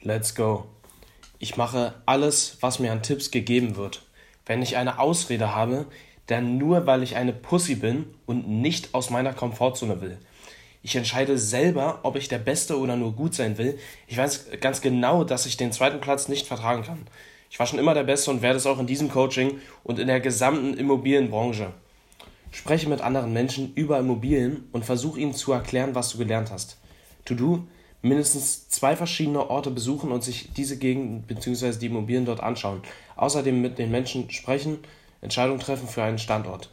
Let's go. Ich mache alles, was mir an Tipps gegeben wird. Wenn ich eine Ausrede habe, dann nur, weil ich eine Pussy bin und nicht aus meiner Komfortzone will. Ich entscheide selber, ob ich der Beste oder nur gut sein will. Ich weiß ganz genau, dass ich den zweiten Platz nicht vertragen kann. Ich war schon immer der Beste und werde es auch in diesem Coaching und in der gesamten Immobilienbranche. Spreche mit anderen Menschen über Immobilien und versuche ihnen zu erklären, was du gelernt hast. To-Do, mindestens zwei verschiedene Orte besuchen und sich diese Gegend bzw. die Immobilien dort anschauen. Außerdem mit den Menschen sprechen, Entscheidungen treffen für einen Standort.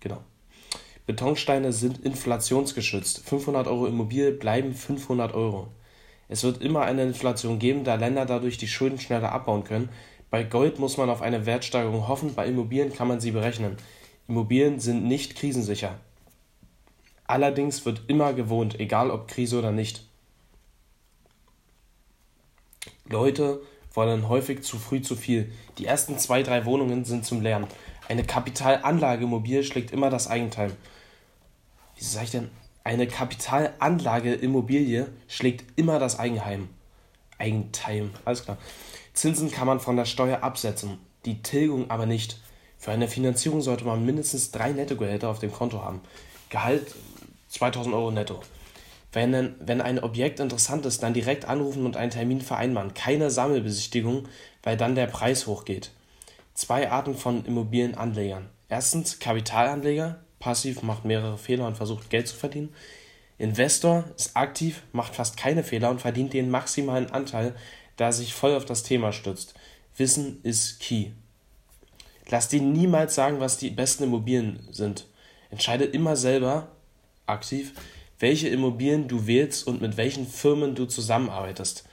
Genau. Betonsteine sind inflationsgeschützt. 500 Euro Immobilie bleiben 500 Euro. Es wird immer eine Inflation geben, da Länder dadurch die Schulden schneller abbauen können. Bei Gold muss man auf eine Wertsteigerung hoffen, bei Immobilien kann man sie berechnen. Immobilien sind nicht krisensicher. Allerdings wird immer gewohnt, egal ob Krise oder nicht. Leute wollen häufig zu früh zu viel. Die ersten zwei, drei Wohnungen sind zum Lernen. Eine Kapitalanlageimmobilie schlägt immer das Eigenteil. Wie sage ich denn? Eine Kapitalanlageimmobilie schlägt immer das Eigenheim. Eigenteil, alles klar. Zinsen kann man von der Steuer absetzen, die Tilgung aber nicht. Für eine Finanzierung sollte man mindestens drei Nettogehälter auf dem Konto haben. Gehalt 2000 Euro netto. Wenn, wenn ein Objekt interessant ist, dann direkt anrufen und einen Termin vereinbaren. Keine Sammelbesichtigung, weil dann der Preis hochgeht. Zwei Arten von Immobilienanlegern. Erstens Kapitalanleger, passiv, macht mehrere Fehler und versucht Geld zu verdienen. Investor ist aktiv, macht fast keine Fehler und verdient den maximalen Anteil, da er sich voll auf das Thema stützt. Wissen ist key. Lass dir niemals sagen, was die besten Immobilien sind. Entscheide immer selber, aktiv, welche Immobilien du wählst und mit welchen Firmen du zusammenarbeitest.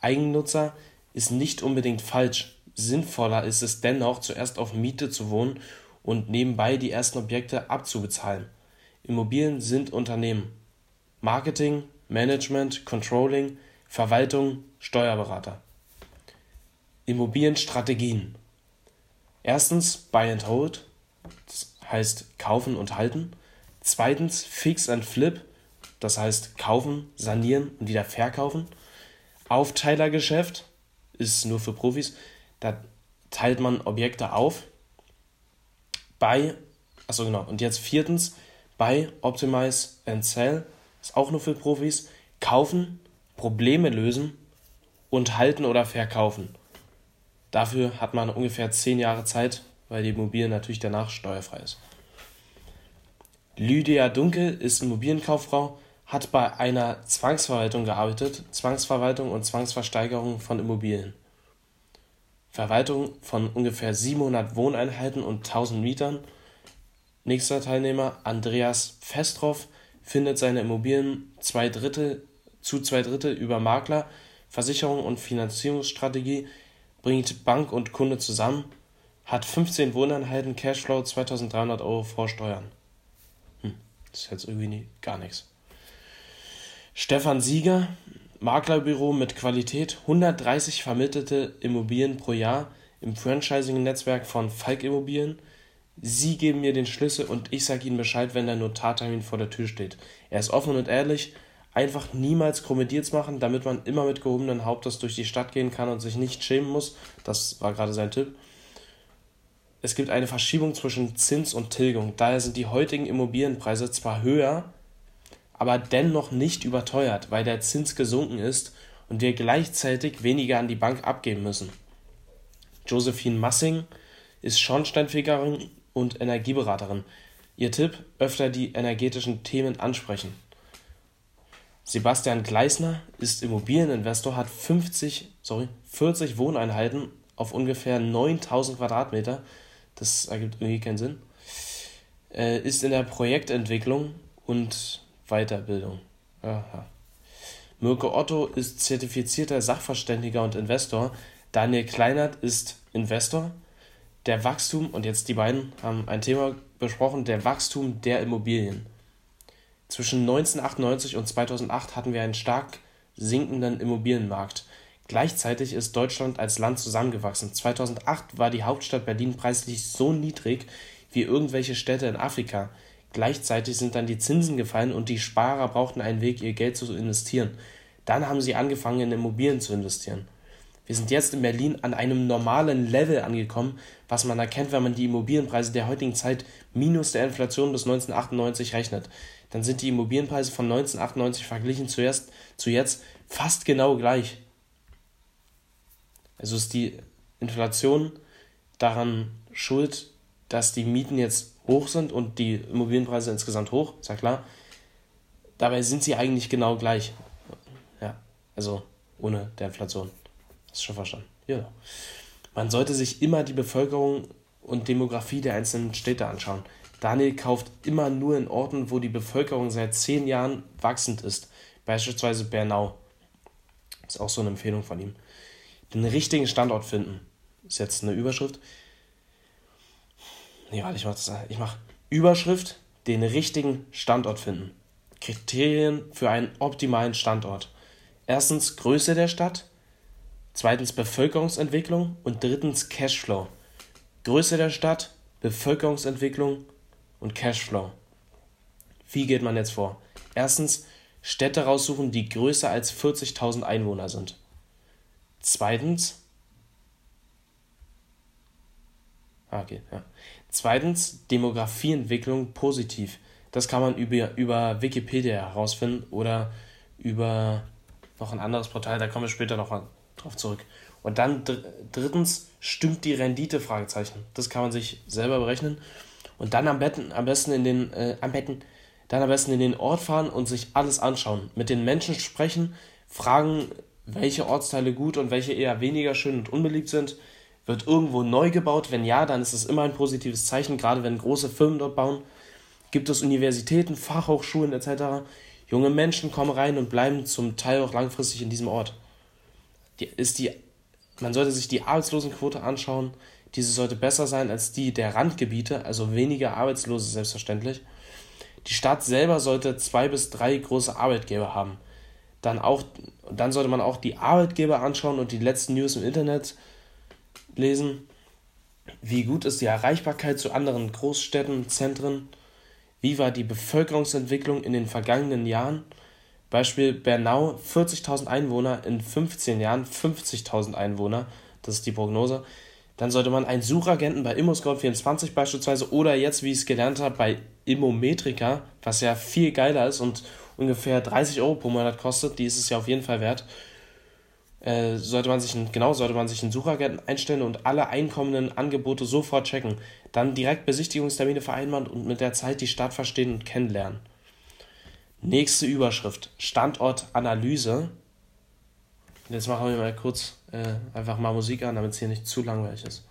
Eigennutzer ist nicht unbedingt falsch. Sinnvoller ist es dennoch, zuerst auf Miete zu wohnen und nebenbei die ersten Objekte abzubezahlen. Immobilien sind Unternehmen. Marketing, Management, Controlling, Verwaltung, Steuerberater. Immobilienstrategien. Erstens Buy and Hold, das heißt kaufen und halten. Zweitens Fix and Flip, das heißt kaufen, sanieren und wieder verkaufen. Aufteilergeschäft ist nur für Profis, da teilt man Objekte auf. Bei, achso genau, und jetzt viertens, bei Optimize and Sell, ist auch nur für Profis, kaufen, Probleme lösen und halten oder verkaufen. Dafür hat man ungefähr zehn Jahre Zeit, weil die Immobilie natürlich danach steuerfrei ist. Lydia Dunkel ist Immobilienkauffrau, hat bei einer Zwangsverwaltung gearbeitet, Zwangsverwaltung und Zwangsversteigerung von Immobilien. Verwaltung von ungefähr 700 Wohneinheiten und 1000 Mietern. Nächster Teilnehmer, Andreas Festroff, findet seine Immobilien zwei Drittel, zu zwei Drittel über Makler, Versicherung und Finanzierungsstrategie bringt Bank und Kunde zusammen, hat 15 Wohneinheiten, Cashflow 2300 Euro vor Steuern. Hm, das ist jetzt irgendwie nie, gar nichts. Stefan Sieger, Maklerbüro mit Qualität, 130 vermittelte Immobilien pro Jahr im Franchising-Netzwerk von Falk Immobilien. Sie geben mir den Schlüssel und ich sage Ihnen Bescheid, wenn der Notartermin vor der Tür steht. Er ist offen und ehrlich, einfach niemals Komödiers machen, damit man immer mit gehobenen Hauptes durch die Stadt gehen kann und sich nicht schämen muss. Das war gerade sein Tipp. Es gibt eine Verschiebung zwischen Zins und Tilgung. Daher sind die heutigen Immobilienpreise zwar höher, aber dennoch nicht überteuert, weil der Zins gesunken ist und wir gleichzeitig weniger an die Bank abgeben müssen. Josephine Massing ist Schornsteinfegerin und Energieberaterin. Ihr Tipp: öfter die energetischen Themen ansprechen. Sebastian Gleisner ist Immobilieninvestor, hat 50, sorry, 40 Wohneinheiten auf ungefähr 9000 Quadratmeter. Das ergibt irgendwie keinen Sinn. Äh, ist in der Projektentwicklung und Weiterbildung. Aha. Mirko Otto ist zertifizierter Sachverständiger und Investor. Daniel Kleinert ist Investor. Der Wachstum, und jetzt die beiden haben ein Thema besprochen, der Wachstum der Immobilien. Zwischen 1998 und 2008 hatten wir einen stark sinkenden Immobilienmarkt. Gleichzeitig ist Deutschland als Land zusammengewachsen. 2008 war die Hauptstadt Berlin preislich so niedrig wie irgendwelche Städte in Afrika. Gleichzeitig sind dann die Zinsen gefallen und die Sparer brauchten einen Weg, ihr Geld zu investieren. Dann haben sie angefangen, in Immobilien zu investieren. Wir sind jetzt in Berlin an einem normalen Level angekommen, was man erkennt, wenn man die Immobilienpreise der heutigen Zeit minus der Inflation bis 1998 rechnet. Dann sind die Immobilienpreise von 1998 verglichen zuerst, zu jetzt fast genau gleich. Also ist die Inflation daran schuld, dass die Mieten jetzt hoch sind und die Immobilienpreise insgesamt hoch, ist ja klar. Dabei sind sie eigentlich genau gleich. Ja, also ohne der Inflation. Hast du schon verstanden? Ja. Man sollte sich immer die Bevölkerung und Demografie der einzelnen Städte anschauen. Daniel kauft immer nur in Orten, wo die Bevölkerung seit zehn Jahren wachsend ist. Beispielsweise Bernau. Ist auch so eine Empfehlung von ihm. Den richtigen Standort finden. Ist jetzt eine Überschrift. Nee, warte, ich mach das. Ich mach Überschrift, den richtigen Standort finden. Kriterien für einen optimalen Standort. Erstens Größe der Stadt, zweitens Bevölkerungsentwicklung und drittens Cashflow. Größe der Stadt, Bevölkerungsentwicklung und Cashflow. Wie geht man jetzt vor? Erstens Städte raussuchen, die größer als 40.000 Einwohner sind. Zweitens, ah, okay, ja. Zweitens, Demografieentwicklung positiv. Das kann man über, über Wikipedia herausfinden oder über noch ein anderes Portal, da kommen wir später noch drauf zurück. Und dann drittens, stimmt die Rendite? Fragezeichen. Das kann man sich selber berechnen. Und dann am, besten, am besten in den, äh, am besten, dann am besten in den Ort fahren und sich alles anschauen. Mit den Menschen sprechen, fragen, welche Ortsteile gut und welche eher weniger schön und unbeliebt sind. Wird irgendwo neu gebaut? Wenn ja, dann ist es immer ein positives Zeichen, gerade wenn große Firmen dort bauen. Gibt es Universitäten, Fachhochschulen etc. Junge Menschen kommen rein und bleiben zum Teil auch langfristig in diesem Ort. Die, ist die, man sollte sich die Arbeitslosenquote anschauen. Diese sollte besser sein als die der Randgebiete, also weniger Arbeitslose selbstverständlich. Die Stadt selber sollte zwei bis drei große Arbeitgeber haben. Dann, auch, dann sollte man auch die Arbeitgeber anschauen und die letzten News im Internet lesen. Wie gut ist die Erreichbarkeit zu anderen Großstädten, Zentren? Wie war die Bevölkerungsentwicklung in den vergangenen Jahren? Beispiel Bernau 40.000 Einwohner, in 15 Jahren 50.000 Einwohner, das ist die Prognose. Dann sollte man einen Suchagenten bei ImmoScout24 beispielsweise oder jetzt, wie ich es gelernt habe, bei Immometrika, was ja viel geiler ist und ungefähr 30 Euro pro Monat kostet, die ist es ja auf jeden Fall wert, äh, sollte man sich einen, genau, sollte man sich einen Suchagenten einstellen und alle einkommenden Angebote sofort checken. Dann direkt Besichtigungstermine vereinbaren und mit der Zeit die Stadt verstehen und kennenlernen. Nächste Überschrift: Standortanalyse. Jetzt machen wir mal kurz äh, einfach mal Musik an, damit es hier nicht zu langweilig ist.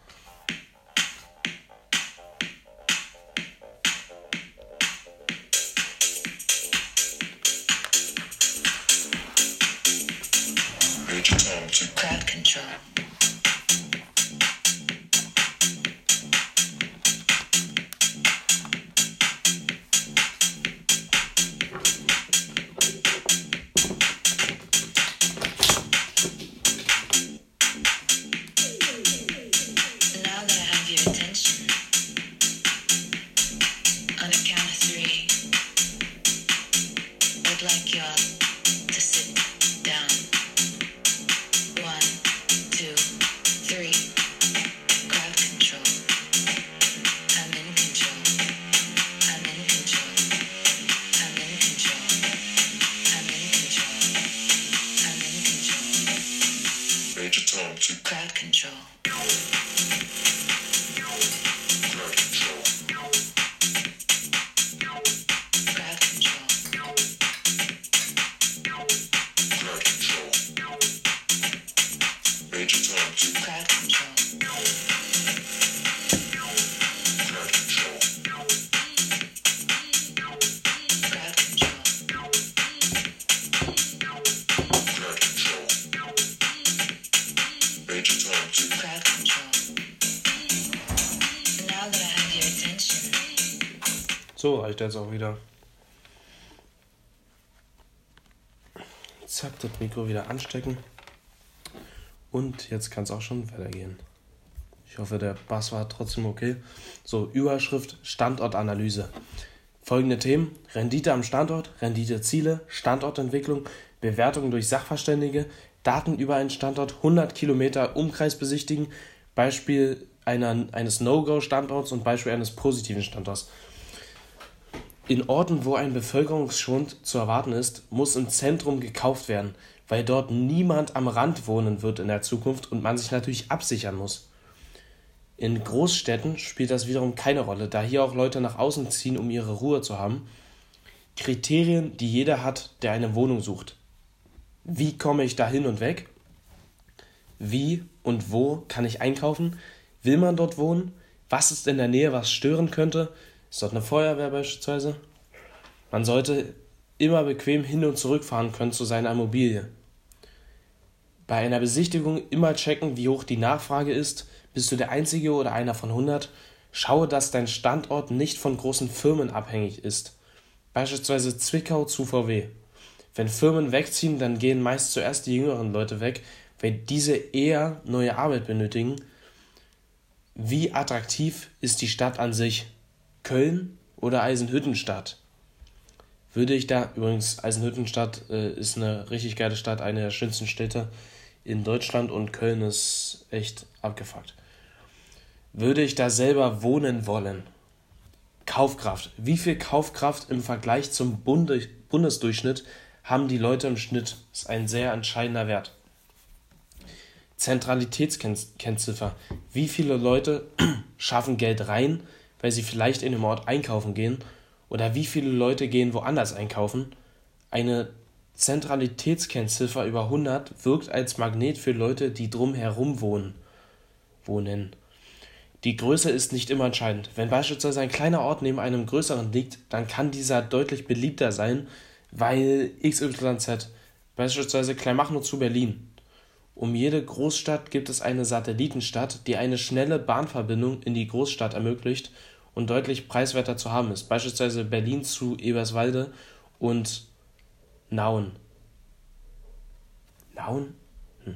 Reicht jetzt auch wieder. Zack, das Mikro wieder anstecken. Und jetzt kann es auch schon weitergehen. Ich hoffe, der Bass war trotzdem okay. So, Überschrift Standortanalyse. Folgende Themen: Rendite am Standort, Renditeziele, Standortentwicklung, Bewertung durch Sachverständige, Daten über einen Standort, 100 Kilometer Umkreis besichtigen, Beispiel einer, eines No-Go-Standorts und Beispiel eines positiven Standorts. In Orten, wo ein Bevölkerungsschwund zu erwarten ist, muss im Zentrum gekauft werden, weil dort niemand am Rand wohnen wird in der Zukunft und man sich natürlich absichern muss. In Großstädten spielt das wiederum keine Rolle, da hier auch Leute nach außen ziehen, um ihre Ruhe zu haben. Kriterien, die jeder hat, der eine Wohnung sucht. Wie komme ich da hin und weg? Wie und wo kann ich einkaufen? Will man dort wohnen? Was ist in der Nähe, was stören könnte? Ist dort eine Feuerwehr beispielsweise? Man sollte immer bequem hin und zurück fahren können zu seiner Immobilie. Bei einer Besichtigung immer checken, wie hoch die Nachfrage ist. Bist du der Einzige oder einer von 100? Schaue, dass dein Standort nicht von großen Firmen abhängig ist. Beispielsweise Zwickau zu VW. Wenn Firmen wegziehen, dann gehen meist zuerst die jüngeren Leute weg, weil diese eher neue Arbeit benötigen. Wie attraktiv ist die Stadt an sich? Köln oder Eisenhüttenstadt? Würde ich da, übrigens, Eisenhüttenstadt äh, ist eine richtig geile Stadt, eine der schönsten Städte in Deutschland und Köln ist echt abgefuckt. Würde ich da selber wohnen wollen? Kaufkraft. Wie viel Kaufkraft im Vergleich zum Bunde Bundesdurchschnitt haben die Leute im Schnitt. Das ist ein sehr entscheidender Wert. Zentralitätskennziffer. Wie viele Leute schaffen Geld rein, weil sie vielleicht in dem Ort einkaufen gehen? Oder wie viele Leute gehen woanders einkaufen? Eine Zentralitätskennziffer über 100 wirkt als Magnet für Leute, die drumherum wohnen. Wohnen. Die Größe ist nicht immer entscheidend. Wenn beispielsweise ein kleiner Ort neben einem größeren liegt, dann kann dieser deutlich beliebter sein weil XYZ, beispielsweise Kleinmachnow zu Berlin. Um jede Großstadt gibt es eine Satellitenstadt, die eine schnelle Bahnverbindung in die Großstadt ermöglicht und deutlich preiswerter zu haben ist, beispielsweise Berlin zu Eberswalde und Nauen. Nauen? Hm.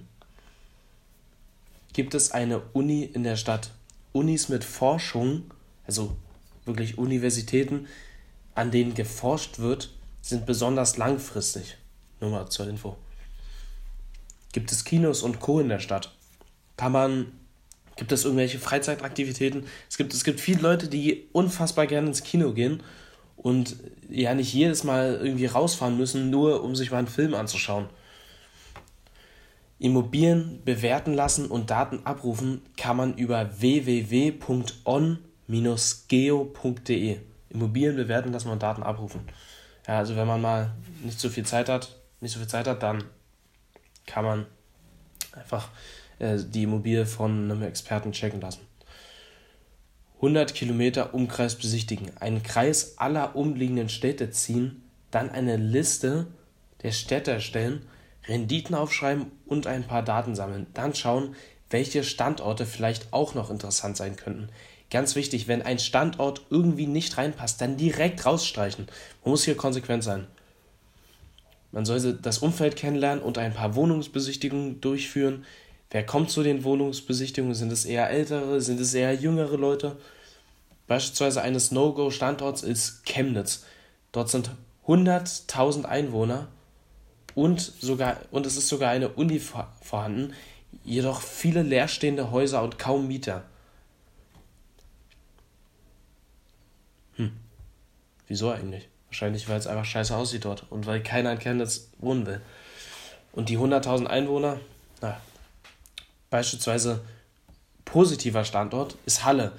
Gibt es eine Uni in der Stadt? Unis mit Forschung, also wirklich Universitäten, an denen geforscht wird, sind besonders langfristig. Nur mal zur Info. Gibt es Kinos und Co. in der Stadt? Kann man, gibt es irgendwelche Freizeitaktivitäten? Es gibt, es gibt viele Leute, die unfassbar gerne ins Kino gehen und ja nicht jedes Mal irgendwie rausfahren müssen, nur um sich mal einen Film anzuschauen. Immobilien bewerten lassen und Daten abrufen kann man über www.on-geo.de. Immobilien bewerten lassen und Daten abrufen. Ja, also wenn man mal nicht so viel Zeit hat, nicht so viel Zeit hat, dann kann man einfach äh, die Immobilie von einem Experten checken lassen. 100 Kilometer Umkreis besichtigen, einen Kreis aller umliegenden Städte ziehen, dann eine Liste der Städte erstellen, Renditen aufschreiben und ein paar Daten sammeln. Dann schauen, welche Standorte vielleicht auch noch interessant sein könnten. Ganz wichtig, wenn ein Standort irgendwie nicht reinpasst, dann direkt rausstreichen. Man muss hier konsequent sein. Man soll das Umfeld kennenlernen und ein paar Wohnungsbesichtigungen durchführen. Wer kommt zu den Wohnungsbesichtigungen? Sind es eher ältere? Sind es eher jüngere Leute? Beispielsweise eines No-Go-Standorts ist Chemnitz. Dort sind 100.000 Einwohner und, sogar, und es ist sogar eine Uni vorhanden, jedoch viele leerstehende Häuser und kaum Mieter. Wieso eigentlich? Wahrscheinlich, weil es einfach scheiße aussieht dort und weil keiner in Chemnitz wohnen will. Und die 100.000 Einwohner, na, beispielsweise positiver Standort ist Halle.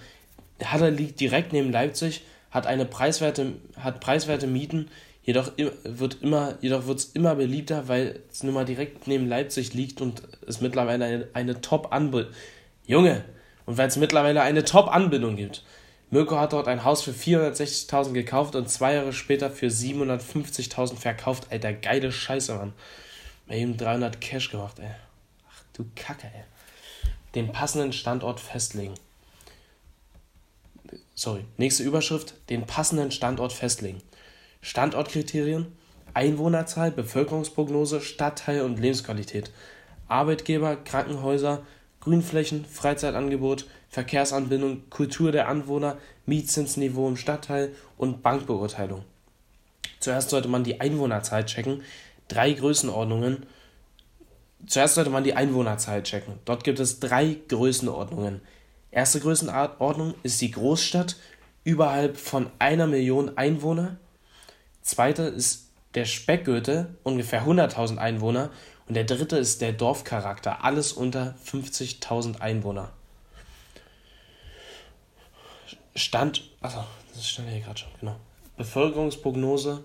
Halle liegt direkt neben Leipzig, hat eine preiswerte, hat preiswerte Mieten, jedoch wird es immer beliebter, weil es nun mal direkt neben Leipzig liegt und es mittlerweile eine, eine Top-Anbindung. Junge! Und weil es mittlerweile eine Top-Anbindung gibt. Mirko hat dort ein Haus für 460.000 gekauft und zwei Jahre später für 750.000 verkauft. Alter, geile Scheiße, Mann. Ihm 300 Cash gemacht, ey. Ach du Kacke, ey. Den passenden Standort festlegen. Sorry, nächste Überschrift. Den passenden Standort festlegen. Standortkriterien, Einwohnerzahl, Bevölkerungsprognose, Stadtteil und Lebensqualität. Arbeitgeber, Krankenhäuser, Grünflächen, Freizeitangebot, Verkehrsanbindung, Kultur der Anwohner, Mietzinsniveau im Stadtteil und Bankbeurteilung. Zuerst sollte man die Einwohnerzahl checken. drei Größenordnungen. Zuerst sollte man die Einwohnerzahl checken. Dort gibt es drei Größenordnungen. Erste Größenordnung ist die Großstadt überhalb von einer Million Einwohner. Zweite ist der Speckgürtel, ungefähr 100.000 Einwohner. Und der dritte ist der Dorfcharakter, alles unter 50.000 Einwohner. Stand, achso, das stand hier gerade schon, genau. Bevölkerungsprognose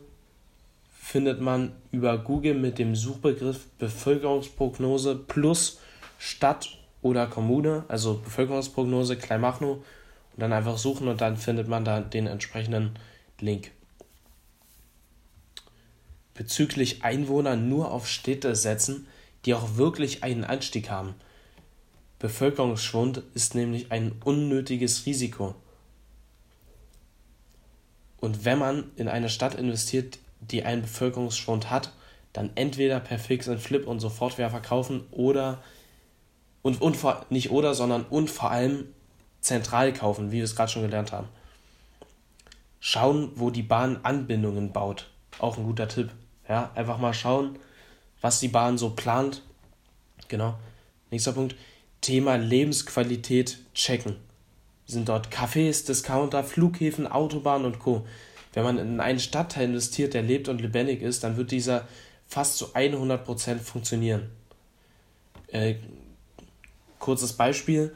findet man über Google mit dem Suchbegriff Bevölkerungsprognose plus Stadt oder Kommune, also Bevölkerungsprognose Kleinmachnow und dann einfach suchen und dann findet man da den entsprechenden Link. Bezüglich Einwohner nur auf Städte setzen, die auch wirklich einen Anstieg haben. Bevölkerungsschwund ist nämlich ein unnötiges Risiko. Und wenn man in eine Stadt investiert, die einen Bevölkerungsschwund hat, dann entweder per Fix and Flip und Sofortwerfer kaufen oder und, und vor, nicht oder, sondern und vor allem zentral kaufen, wie wir es gerade schon gelernt haben. Schauen, wo die Bahn Anbindungen baut. Auch ein guter Tipp. Ja, einfach mal schauen, was die Bahn so plant. Genau. Nächster Punkt. Thema Lebensqualität checken sind dort Cafés, Discounter, Flughäfen, Autobahnen und Co. Wenn man in einen Stadtteil investiert, der lebt und lebendig ist, dann wird dieser fast zu 100% funktionieren. Äh, kurzes Beispiel.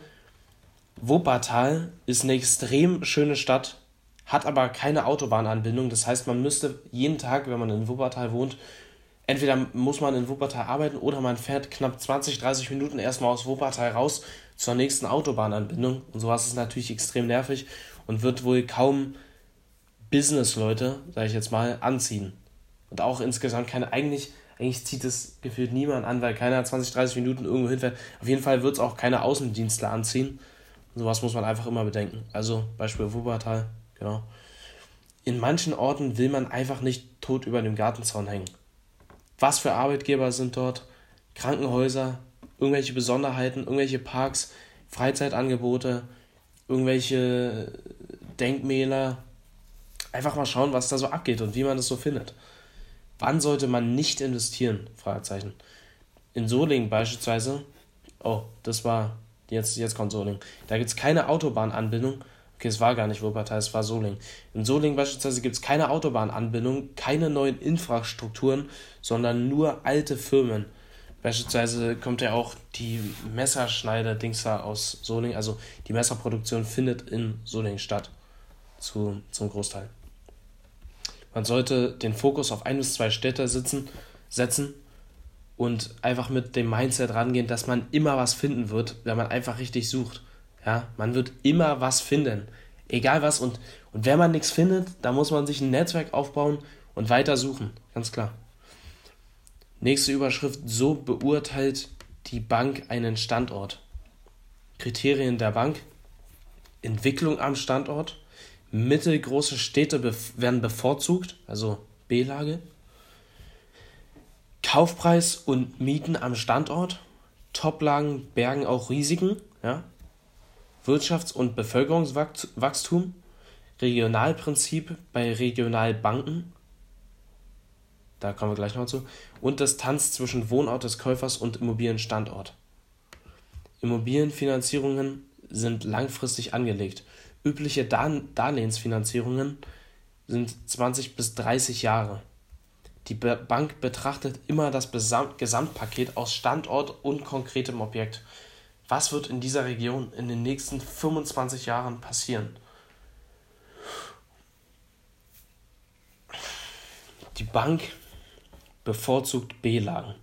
Wuppertal ist eine extrem schöne Stadt, hat aber keine Autobahnanbindung. Das heißt, man müsste jeden Tag, wenn man in Wuppertal wohnt, entweder muss man in Wuppertal arbeiten oder man fährt knapp 20, 30 Minuten erstmal aus Wuppertal raus zur nächsten Autobahnanbindung. Und sowas ist natürlich extrem nervig und wird wohl kaum Business-Leute, sage ich jetzt mal, anziehen. Und auch insgesamt keine, eigentlich, eigentlich zieht es gefühlt niemand an, weil keiner 20, 30 Minuten irgendwo hinfährt. Auf jeden Fall wird es auch keine Außendienstler anziehen. Sowas muss man einfach immer bedenken. Also Beispiel Wuppertal, genau. In manchen Orten will man einfach nicht tot über dem Gartenzaun hängen was für Arbeitgeber sind dort, Krankenhäuser, irgendwelche Besonderheiten, irgendwelche Parks, Freizeitangebote, irgendwelche Denkmäler. Einfach mal schauen, was da so abgeht und wie man das so findet. Wann sollte man nicht investieren? Fragezeichen. In Solingen beispielsweise, oh, das war, jetzt, jetzt kommt Solingen. Da gibt es keine Autobahnanbindung Okay, es war gar nicht Wuppertal, es war Solingen. In Solingen beispielsweise gibt es keine Autobahnanbindung, keine neuen Infrastrukturen, sondern nur alte Firmen. Beispielsweise kommt ja auch die Messerschneider-Dings da aus Solingen, also die Messerproduktion findet in Solingen statt, zu, zum Großteil. Man sollte den Fokus auf ein bis zwei Städte sitzen, setzen und einfach mit dem Mindset rangehen, dass man immer was finden wird, wenn man einfach richtig sucht. Ja, man wird immer was finden. Egal was. Und, und wenn man nichts findet, dann muss man sich ein Netzwerk aufbauen und weiter suchen. Ganz klar. Nächste Überschrift. So beurteilt die Bank einen Standort. Kriterien der Bank. Entwicklung am Standort. Mittelgroße Städte werden bevorzugt, also B-Lage. Kaufpreis und Mieten am Standort. Toplagen bergen auch Risiken. Ja? Wirtschafts- und Bevölkerungswachstum, Regionalprinzip bei Regionalbanken, da kommen wir gleich noch zu, und Distanz zwischen Wohnort des Käufers und Immobilienstandort. Immobilienfinanzierungen sind langfristig angelegt. Übliche Darlehensfinanzierungen sind 20 bis 30 Jahre. Die Bank betrachtet immer das Gesamtpaket aus Standort und konkretem Objekt was wird in dieser Region in den nächsten 25 Jahren passieren? Die Bank bevorzugt B-Lagen.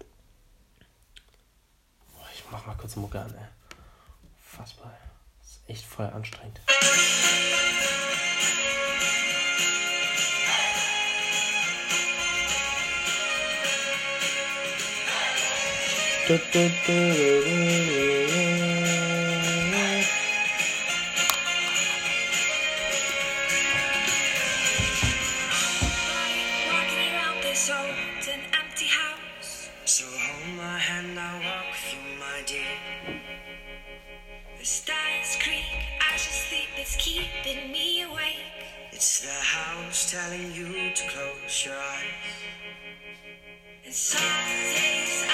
Ich mach mal kurz Mucke an, ey. Fassbar. Echt voll anstrengend. Du, du, du, It's keeping me awake. It's the house telling you to close your eyes. And some days I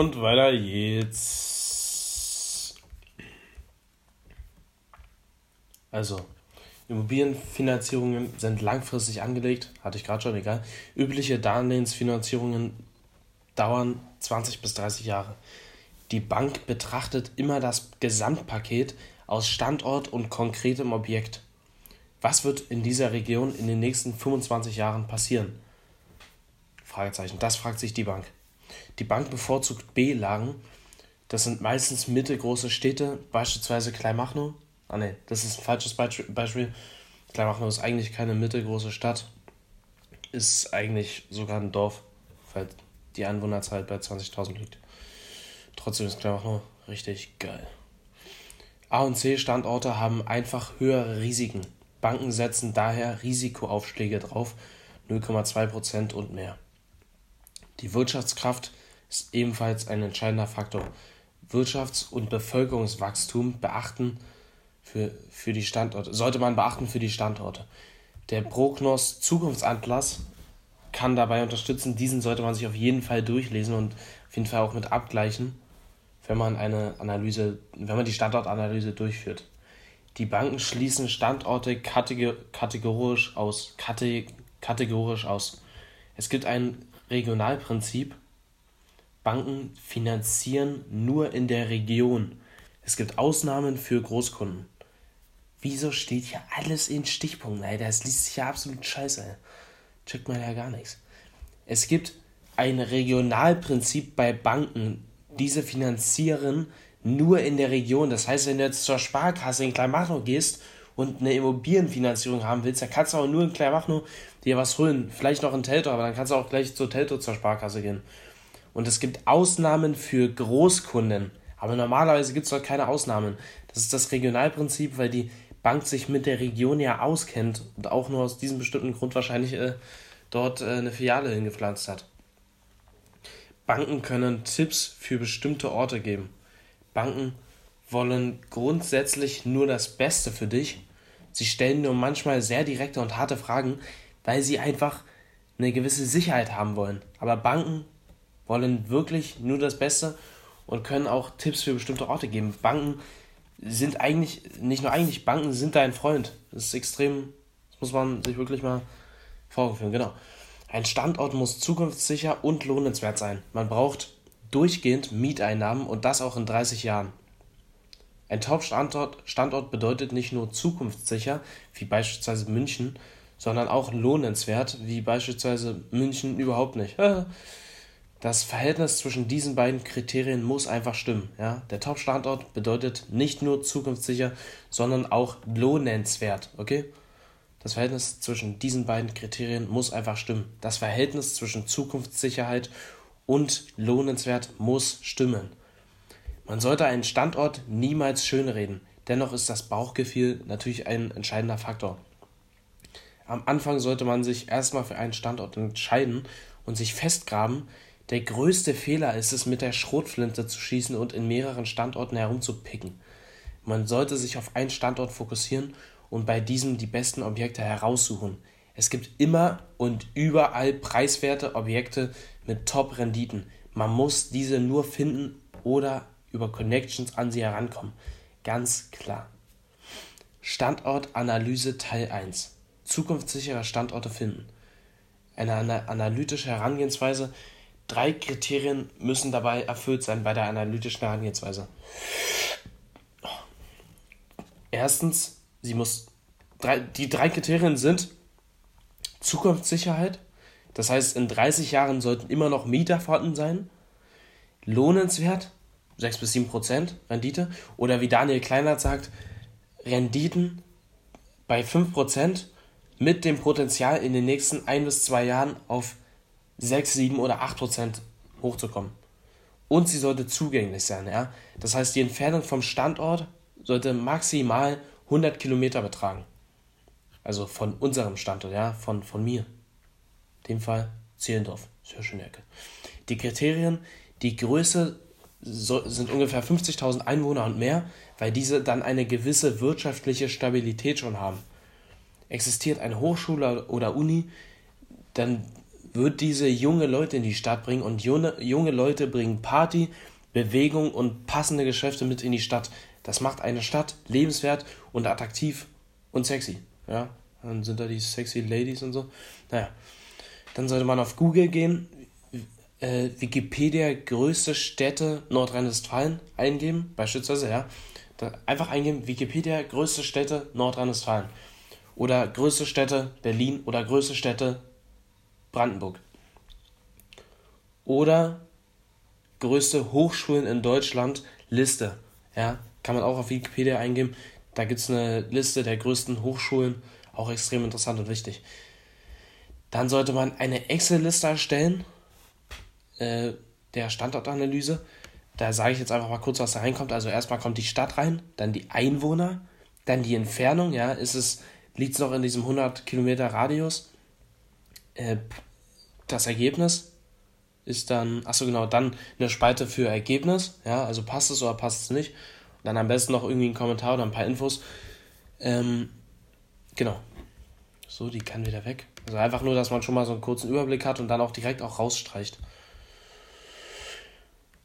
Und weiter geht's. Also, Immobilienfinanzierungen sind langfristig angelegt, hatte ich gerade schon, egal. Übliche Darlehensfinanzierungen dauern 20 bis 30 Jahre. Die Bank betrachtet immer das Gesamtpaket aus Standort und konkretem Objekt. Was wird in dieser Region in den nächsten 25 Jahren passieren? Fragezeichen. Das fragt sich die Bank. Die Bank bevorzugt B-Lagen. Das sind meistens mittelgroße Städte, beispielsweise Kleinmachnow. Ah ne, das ist ein falsches Beispiel. Kleinmachnow ist eigentlich keine mittelgroße Stadt. Ist eigentlich sogar ein Dorf, weil die Einwohnerzahl bei 20.000 liegt. Trotzdem ist Kleinmachnow richtig geil. A und C Standorte haben einfach höhere Risiken. Banken setzen daher Risikoaufschläge drauf, 0,2% und mehr. Die Wirtschaftskraft ist ebenfalls ein entscheidender Faktor. Wirtschafts- und Bevölkerungswachstum beachten für, für die Standorte, sollte man beachten für die Standorte. Der Prognos Zukunftsatlas kann dabei unterstützen. Diesen sollte man sich auf jeden Fall durchlesen und auf jeden Fall auch mit abgleichen, wenn man eine Analyse, wenn man die Standortanalyse durchführt. Die Banken schließen Standorte kategorisch aus. kategorisch aus. Es gibt ein Regionalprinzip. Banken finanzieren nur in der Region. Es gibt Ausnahmen für Großkunden. Wieso steht hier alles in Stichpunkten, Alter? Das liest sich ja absolut scheiße. Checkt man ja gar nichts. Es gibt ein Regionalprinzip bei Banken. Diese finanzieren nur in der Region. Das heißt, wenn du jetzt zur Sparkasse in Kleinmachnow gehst und eine Immobilienfinanzierung haben willst, dann kannst du auch nur in Kleinmachnow dir was holen, vielleicht noch in Telto, aber dann kannst du auch gleich zur Telto zur Sparkasse gehen. Und es gibt Ausnahmen für Großkunden, aber normalerweise gibt es dort keine Ausnahmen. Das ist das Regionalprinzip, weil die Bank sich mit der Region ja auskennt und auch nur aus diesem bestimmten Grund wahrscheinlich äh, dort äh, eine Filiale hingepflanzt hat. Banken können Tipps für bestimmte Orte geben. Banken wollen grundsätzlich nur das Beste für dich. Sie stellen nur manchmal sehr direkte und harte Fragen, weil sie einfach eine gewisse Sicherheit haben wollen. Aber Banken wollen wirklich nur das Beste und können auch Tipps für bestimmte Orte geben. Banken sind eigentlich, nicht nur eigentlich, Banken sind dein Freund. Das ist extrem, das muss man sich wirklich mal vorführen, genau. Ein Standort muss zukunftssicher und lohnenswert sein. Man braucht durchgehend Mieteinnahmen und das auch in 30 Jahren. Ein Top-Standort Standort bedeutet nicht nur zukunftssicher, wie beispielsweise München, sondern auch lohnenswert, wie beispielsweise München überhaupt nicht. Das Verhältnis zwischen diesen beiden Kriterien muss einfach stimmen. Ja? Der Top-Standort bedeutet nicht nur zukunftssicher, sondern auch lohnenswert. Okay? Das Verhältnis zwischen diesen beiden Kriterien muss einfach stimmen. Das Verhältnis zwischen Zukunftssicherheit und lohnenswert muss stimmen. Man sollte einen Standort niemals schönreden. Dennoch ist das Bauchgefühl natürlich ein entscheidender Faktor. Am Anfang sollte man sich erstmal für einen Standort entscheiden und sich festgraben, der größte Fehler ist es, mit der Schrotflinte zu schießen und in mehreren Standorten herumzupicken. Man sollte sich auf einen Standort fokussieren und bei diesem die besten Objekte heraussuchen. Es gibt immer und überall preiswerte Objekte mit Top-Renditen. Man muss diese nur finden oder über Connections an sie herankommen. Ganz klar. Standortanalyse Teil 1. Zukunftssichere Standorte finden. Eine analytische Herangehensweise Drei Kriterien müssen dabei erfüllt sein bei der analytischen Herangehensweise. Erstens, sie muss drei, die drei Kriterien sind Zukunftssicherheit, das heißt, in 30 Jahren sollten immer noch Mieter vorhanden sein, lohnenswert, 6 bis 7 Prozent Rendite, oder wie Daniel Kleinert sagt, Renditen bei 5 Prozent mit dem Potenzial in den nächsten 1 bis 2 Jahren auf 6, 7 oder 8 Prozent hochzukommen. Und sie sollte zugänglich sein. Ja? Das heißt, die Entfernung vom Standort sollte maximal 100 Kilometer betragen. Also von unserem Standort, ja, von, von mir. In dem Fall Zehlendorf. Sehr schöne Ecke. Die Kriterien, die Größe so, sind ungefähr 50.000 Einwohner und mehr, weil diese dann eine gewisse wirtschaftliche Stabilität schon haben. Existiert eine Hochschule oder Uni, dann wird diese junge Leute in die Stadt bringen und junge, junge Leute bringen Party, Bewegung und passende Geschäfte mit in die Stadt. Das macht eine Stadt lebenswert und attraktiv und sexy. Ja, dann sind da die sexy Ladies und so. Naja, dann sollte man auf Google gehen, äh, Wikipedia größte Städte Nordrhein-Westfalen eingeben, beispielsweise, ja. Da einfach eingeben, Wikipedia größte Städte Nordrhein-Westfalen. Oder größte Städte Berlin oder größte Städte Brandenburg. Oder größte Hochschulen in Deutschland Liste. Ja, kann man auch auf Wikipedia eingeben. Da gibt es eine Liste der größten Hochschulen, auch extrem interessant und wichtig. Dann sollte man eine Excel-Liste erstellen, äh, der Standortanalyse. Da sage ich jetzt einfach mal kurz, was da reinkommt. Also erstmal kommt die Stadt rein, dann die Einwohner, dann die Entfernung, ja, ist es, liegt es noch in diesem 100 Kilometer Radius, äh, das Ergebnis ist dann, achso genau, dann eine Spalte für Ergebnis, ja, also passt es oder passt es nicht. Und dann am besten noch irgendwie einen Kommentar oder ein paar Infos. Ähm, genau. So, die kann wieder weg. Also einfach nur, dass man schon mal so einen kurzen Überblick hat und dann auch direkt auch rausstreicht.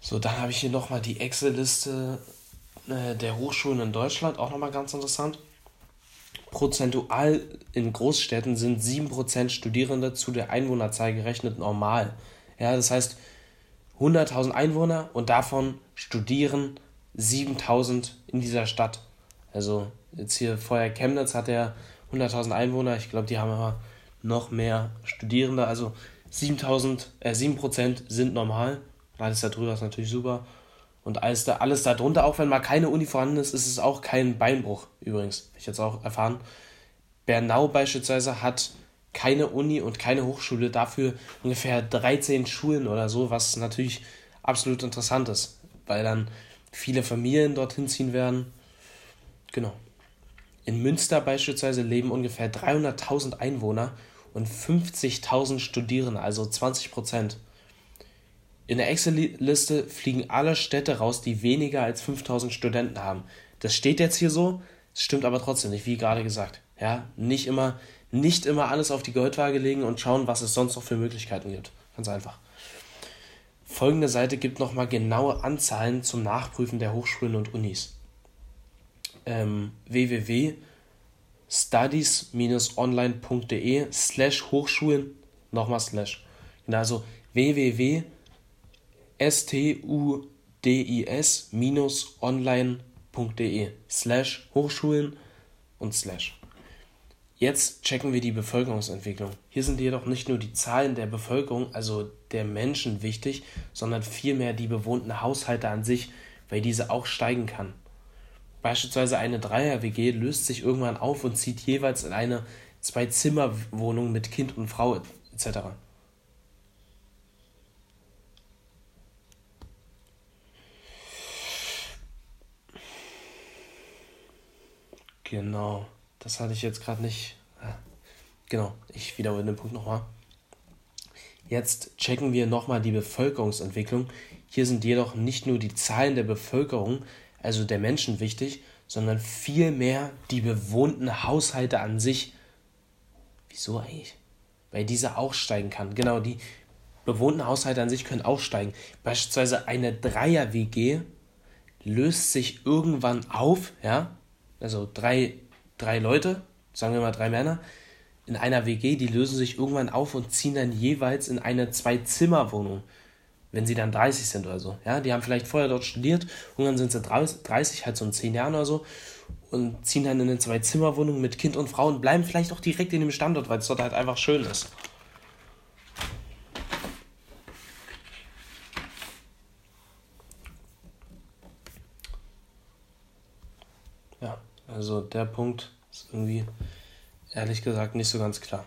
So, dann habe ich hier nochmal die Excel-Liste äh, der Hochschulen in Deutschland, auch nochmal ganz interessant prozentual in Großstädten sind 7% Studierende zu der Einwohnerzahl gerechnet normal. Ja, das heißt 100.000 Einwohner und davon studieren 7.000 in dieser Stadt. Also jetzt hier vorher Chemnitz hat ja 100.000 Einwohner, ich glaube, die haben aber noch mehr Studierende, also 7.000, äh, 7% sind normal. Alles darüber ist natürlich super. Und alles, da, alles darunter, auch wenn mal keine Uni vorhanden ist, ist es auch kein Beinbruch, übrigens. Hab ich jetzt auch erfahren. Bernau beispielsweise hat keine Uni und keine Hochschule, dafür ungefähr 13 Schulen oder so, was natürlich absolut interessant ist, weil dann viele Familien dorthin ziehen werden. Genau. In Münster beispielsweise leben ungefähr 300.000 Einwohner und 50.000 Studierende, also 20 Prozent. In der Excel-Liste fliegen alle Städte raus, die weniger als 5000 Studenten haben. Das steht jetzt hier so, stimmt aber trotzdem nicht, wie gerade gesagt. Ja, nicht immer, nicht immer alles auf die Goldwaage legen und schauen, was es sonst noch für Möglichkeiten gibt. Ganz einfach. Folgende Seite gibt nochmal genaue Anzahlen zum Nachprüfen der Hochschulen und Unis. Ähm, www.studies-online.de slash Hochschulen, nochmal slash. Genau, also www.studis-online.de slash Hochschulen und slash. Jetzt checken wir die Bevölkerungsentwicklung. Hier sind jedoch nicht nur die Zahlen der Bevölkerung, also der Menschen wichtig, sondern vielmehr die bewohnten Haushalte an sich, weil diese auch steigen kann. Beispielsweise eine Dreier-WG löst sich irgendwann auf und zieht jeweils in eine Zwei-Zimmer-Wohnung mit Kind und Frau etc. Genau. Das hatte ich jetzt gerade nicht. Genau, ich wiederhole den Punkt nochmal. Jetzt checken wir nochmal die Bevölkerungsentwicklung. Hier sind jedoch nicht nur die Zahlen der Bevölkerung, also der Menschen wichtig, sondern vielmehr die bewohnten Haushalte an sich. Wieso eigentlich? Weil diese auch steigen kann. Genau, die bewohnten Haushalte an sich können auch steigen. Beispielsweise eine Dreier-WG löst sich irgendwann auf, ja, also drei drei Leute, sagen wir mal drei Männer, in einer WG, die lösen sich irgendwann auf und ziehen dann jeweils in eine Zwei-Zimmer-Wohnung, wenn sie dann 30 sind oder so. Ja, die haben vielleicht vorher dort studiert, irgendwann sind sie 30, halt so in 10 Jahren oder so, und ziehen dann in eine Zwei-Zimmer-Wohnung mit Kind und Frau und bleiben vielleicht auch direkt in dem Standort, weil es dort halt einfach schön ist. Also der Punkt ist irgendwie ehrlich gesagt nicht so ganz klar.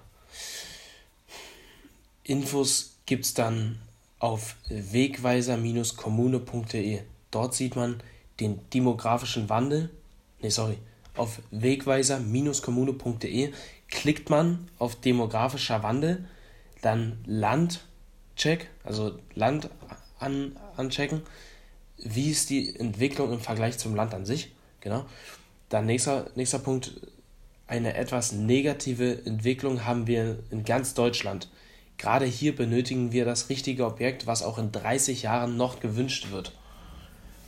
Infos gibt es dann auf wegweiser-kommune.de. Dort sieht man den demografischen Wandel. Ne, sorry. Auf wegweiser-kommune.de klickt man auf demografischer Wandel, dann Landcheck, also Land an, anchecken. Wie ist die Entwicklung im Vergleich zum Land an sich? Genau. Dann nächster, nächster Punkt, eine etwas negative Entwicklung haben wir in ganz Deutschland. Gerade hier benötigen wir das richtige Objekt, was auch in 30 Jahren noch gewünscht wird.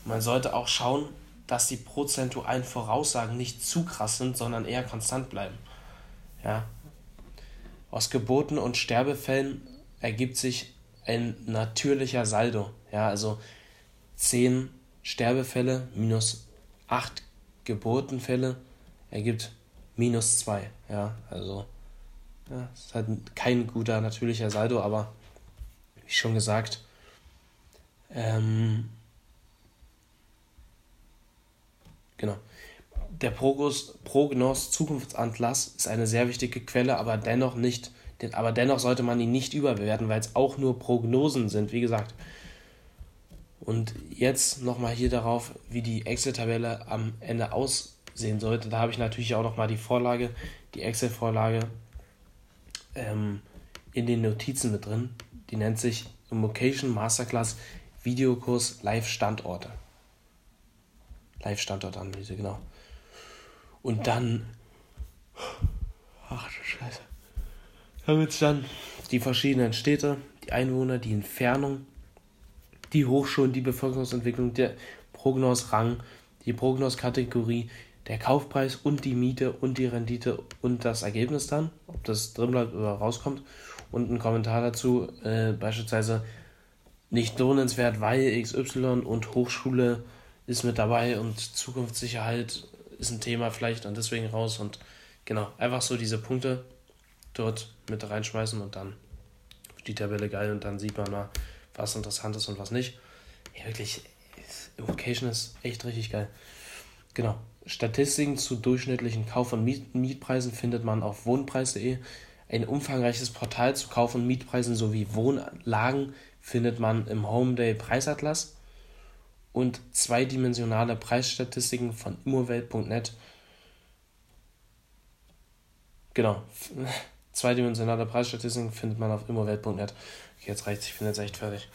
Man sollte auch schauen, dass die prozentualen Voraussagen nicht zu krass sind, sondern eher konstant bleiben. Ja. Aus Geburten und Sterbefällen ergibt sich ein natürlicher Saldo. Ja, also 10 Sterbefälle minus 8 Geburtenfälle ergibt minus 2. Ja, also ja, ist halt kein guter natürlicher Saldo, aber wie schon gesagt, ähm, genau. Der Prognos, Prognos Zukunftsatlas ist eine sehr wichtige Quelle, aber dennoch nicht, aber dennoch sollte man ihn nicht überbewerten, weil es auch nur Prognosen sind, wie gesagt. Und jetzt nochmal hier darauf, wie die Excel-Tabelle am Ende aussehen sollte. Da habe ich natürlich auch nochmal die Vorlage, die Excel-Vorlage ähm, in den Notizen mit drin. Die nennt sich Location Masterclass Videokurs Live Standorte. Live Standortanalyse, genau. Und dann. Ach du Scheiße. Haben jetzt dann die verschiedenen Städte, die Einwohner, die Entfernung die Hochschulen, die Bevölkerungsentwicklung, der Prognosrang, die Prognoskategorie, der Kaufpreis und die Miete und die Rendite und das Ergebnis dann, ob das drin bleibt oder rauskommt. Und ein Kommentar dazu, äh, beispielsweise nicht lohnenswert, weil XY und Hochschule ist mit dabei und Zukunftssicherheit ist ein Thema vielleicht und deswegen raus und genau, einfach so diese Punkte dort mit reinschmeißen und dann die Tabelle geil und dann sieht man mal, was interessant ist und was nicht. Ja, wirklich, Vocation ist echt richtig geil. Genau. Statistiken zu durchschnittlichen Kauf- und Miet Mietpreisen findet man auf wohnpreis.de. Ein umfangreiches Portal zu Kauf- und Mietpreisen sowie Wohnlagen findet man im Homeday Preisatlas und zweidimensionale Preisstatistiken von immowelt.net. Genau, zweidimensionale Preisstatistiken findet man auf immowelt.net. Jetzt reicht's, ich bin jetzt echt fertig.